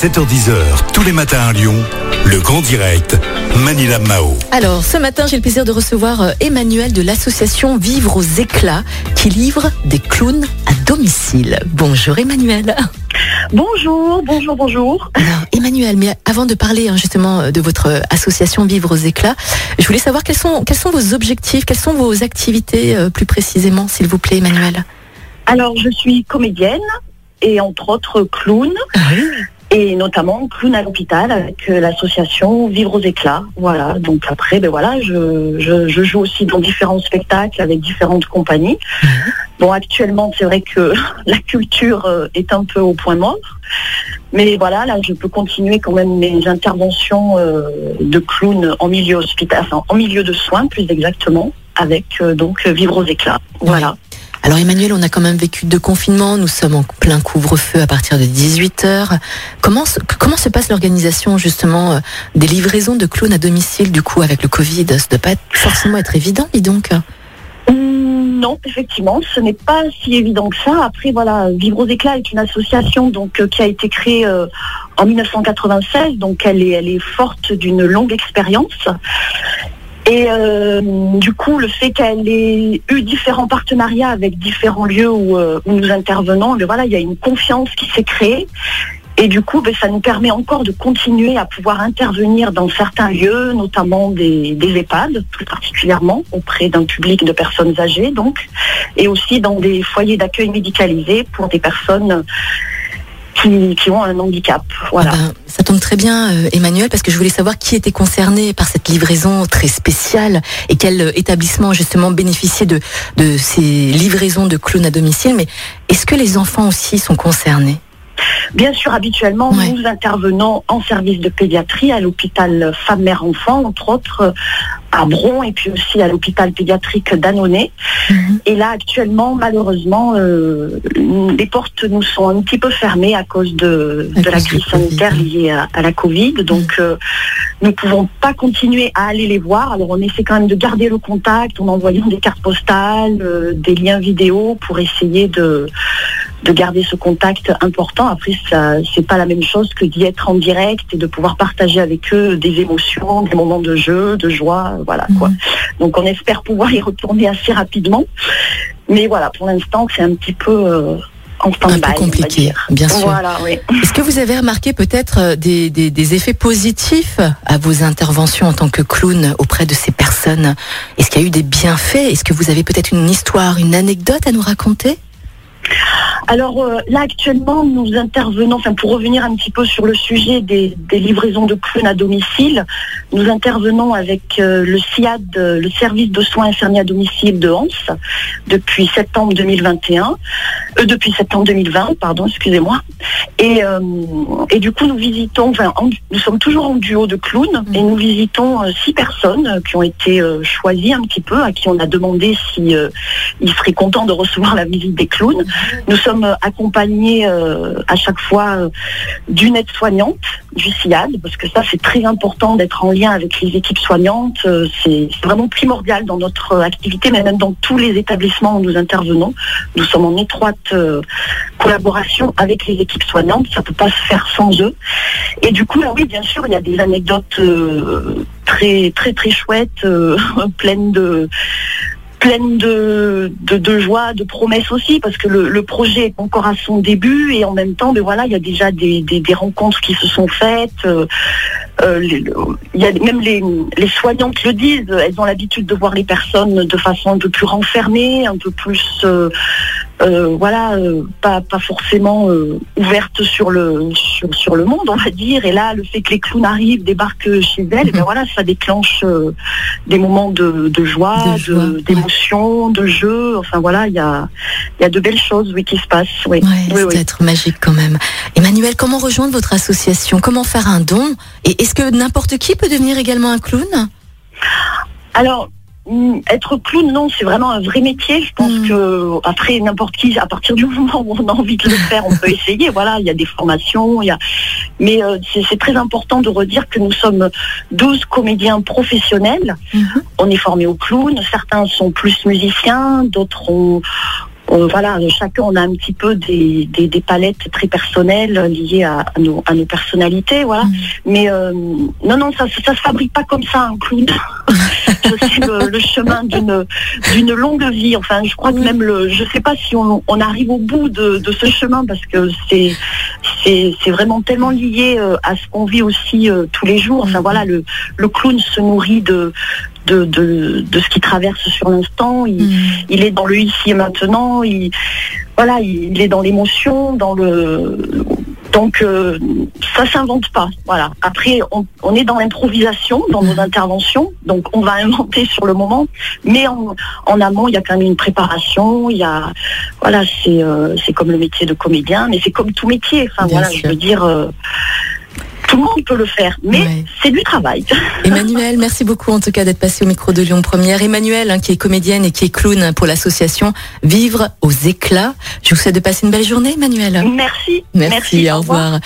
7h10h, tous les matins à Lyon, le grand direct, Manila Mao. Alors, ce matin, j'ai le plaisir de recevoir euh, Emmanuel de l'association Vivre aux éclats qui livre des clowns à domicile. Bonjour Emmanuel. Bonjour, bonjour, bonjour. Alors, Emmanuel, mais avant de parler hein, justement euh, de votre euh, association Vivre aux éclats, je voulais savoir quels sont, quels sont vos objectifs, quelles sont vos activités plus précisément, s'il vous plaît, Emmanuel? Alors, je suis comédienne et entre autres clown. Ah et notamment clown à l'hôpital avec euh, l'association Vivre aux éclats. Voilà. Donc après, ben voilà, je, je, joue aussi dans différents spectacles avec différentes compagnies. Mhm. Bon, actuellement, c'est vrai que la culture euh, est un peu au point mort. Mais voilà, là, je peux continuer quand même mes interventions euh, de clown en milieu hospitalier, enfin, en milieu de soins, plus exactement, avec donc Vivre aux éclats. Voilà. Alors Emmanuel, on a quand même vécu deux confinements, nous sommes en plein couvre-feu à partir de 18h. Comment, comment se passe l'organisation justement euh, des livraisons de clowns à domicile du coup avec le Covid? Ça ne doit pas forcément être évident, dis donc hum, non, effectivement, ce n'est pas si évident que ça. Après, voilà, Vivre aux éclats est une association donc euh, qui a été créée euh, en 1996, donc elle est, elle est forte d'une longue expérience. Et euh, du coup, le fait qu'elle ait eu différents partenariats avec différents lieux où, euh, nous intervenons, mais voilà, il y a une confiance qui s'est créée. Et du coup, ben, ça nous permet encore de continuer à pouvoir intervenir dans certains lieux, notamment des, des EHPAD, plus particulièrement auprès d'un public de personnes âgées, donc, et aussi dans des foyers d'accueil médicalisés pour des personnes qui, ont un handicap. Voilà. Ah ben, ça tombe très bien, euh, Emmanuel, parce que je voulais savoir qui était concerné par cette livraison très spéciale et quel euh, établissement justement bénéficiait de, de ces livraisons de clowns à domicile. Mais est-ce que les enfants aussi sont concernés? Bien sûr, habituellement, nous intervenons en service de pédiatrie à l'hôpital Femme-Mère-Enfant, entre autres à Bron et puis aussi à l'hôpital pédiatrique d'Annonay. Mhm. Et là, actuellement, malheureusement, euh, les portes nous sont un petit peu fermées à cause de, la crise sanitaire liée à, la Covid. Donc, euh, nous ne pouvons pas continuer à aller les voir. Alors, on essaie quand même de garder le contact en envoyant des cartes postales, euh, des liens vidéo pour essayer de, de garder ce contact important. Après, ça, c'est pas la même chose que d'y être en direct et de pouvoir partager avec eux des émotions, des moments de jeu, de joie voilà quoi. Mhm. Donc on espère pouvoir y retourner assez rapidement. Mais voilà, pour l'instant, c'est un petit peu euh, en stand-by. Un peu compliqué, bien sûr. Voilà, oui. Est-ce que vous avez remarqué peut-être euh, des, des, effets positifs à vos interventions en tant que clown auprès de ces personnes? Est-ce qu'il y a eu des bienfaits? Est-ce que vous avez peut-être une histoire, une anecdote à nous raconter? Alors euh, là actuellement nous intervenons, enfin pour revenir un petit peu sur le sujet des, livraisons de clowns à domicile, nous intervenons avec euh, le SIAD, euh, le service de soins infirmiers à domicile de Hans, depuis septembre 2021, depuis septembre 2020, pardon, excusez-moi. Et, et du coup nous visitons, enfin nous sommes toujours en duo de clowns et nous visitons six personnes qui ont été choisies un petit peu, à qui on a demandé si ils seraient contents de recevoir la visite des clowns. Nous sommes accompagnés euh, à chaque fois euh, d'une aide-soignante du SIAD, parce que ça c'est très important d'être en lien avec les équipes soignantes. Euh, c'est vraiment primordial dans notre activité, mais même dans tous les établissements où nous intervenons. Nous sommes en étroite collaboration avec les équipes soignantes. Ça ne peut pas se faire sans eux. Et du coup, oui, bien sûr, il y a des anecdotes très très très chouettes, pleines de pleine de, de, joie, de promesses aussi, parce que le, projet est encore à son début et en même temps, mais ben voilà, il y a déjà des, rencontres qui se sont faites. Euh, euh, y a même les, les, soignantes le disent, elles ont l'habitude de voir les personnes de façon un peu plus renfermée, un peu plus euh, euh, voilà, euh, pas, pas forcément euh, ouverte sur le sur, le monde, on va dire. Et là, le fait que les clowns arrivent, débarquent chez elles, ben voilà, ça déclenche des moments de, joie, d'émotion, de, jeu. Enfin voilà, il y a, y a de belles choses, oui, qui se passent. Oui, oui, être magique quand même. Emmanuel, comment rejoindre votre association? Comment faire un don? Et est-ce que n'importe qui peut devenir également un clown? Alors, être clown, non, c'est vraiment un vrai métier. Je pense mm. que après n'importe qui, à partir du moment où on a envie de le faire, on peut essayer. Voilà, il y a des formations, il y a... mais euh, c'est très important de redire que nous sommes 12 comédiens professionnels. On est formés au clown. Certains sont plus musiciens, d'autres ont voilà, chacun on a un petit peu des, des, palettes très personnelles liées à, nos, à nos personnalités, voilà. Mm. Mais euh, non, non, ça, ça se fabrique pas comme ça un clown. c'est le, chemin d'une d'une longue vie. Enfin, je crois que même le, je sais pas si on, on arrive au bout de, de, ce chemin parce que c'est c'est vraiment tellement lié euh, à ce qu'on vit aussi euh, tous les jours. Enfin voilà, le, le clown se nourrit de de, de, de ce qui traverse sur l'instant. Il, mm. il, est dans le ici et maintenant. Il, voilà, il est dans l'émotion, dans le. Donc euh, ça s'invente pas. Voilà. Après, on, on est dans l'improvisation, dans nos interventions. Donc on va inventer sur le moment, mais en, en amont, il y a quand même une préparation. Il y a, voilà, c'est euh, c'est comme le métier de comédien, mais c'est comme tout métier. Enfin voilà, je veux dire. Euh, tout le monde peut le faire, mais c'est du travail. Emmanuel, merci beaucoup en tout cas d'être passé au micro de Lyon Première. Emmanuel, hein, qui est comédienne et qui est clown pour l'association Vivre aux éclats. Je vous souhaite de passer une belle journée, Emmanuel. Merci. Merci, au revoir.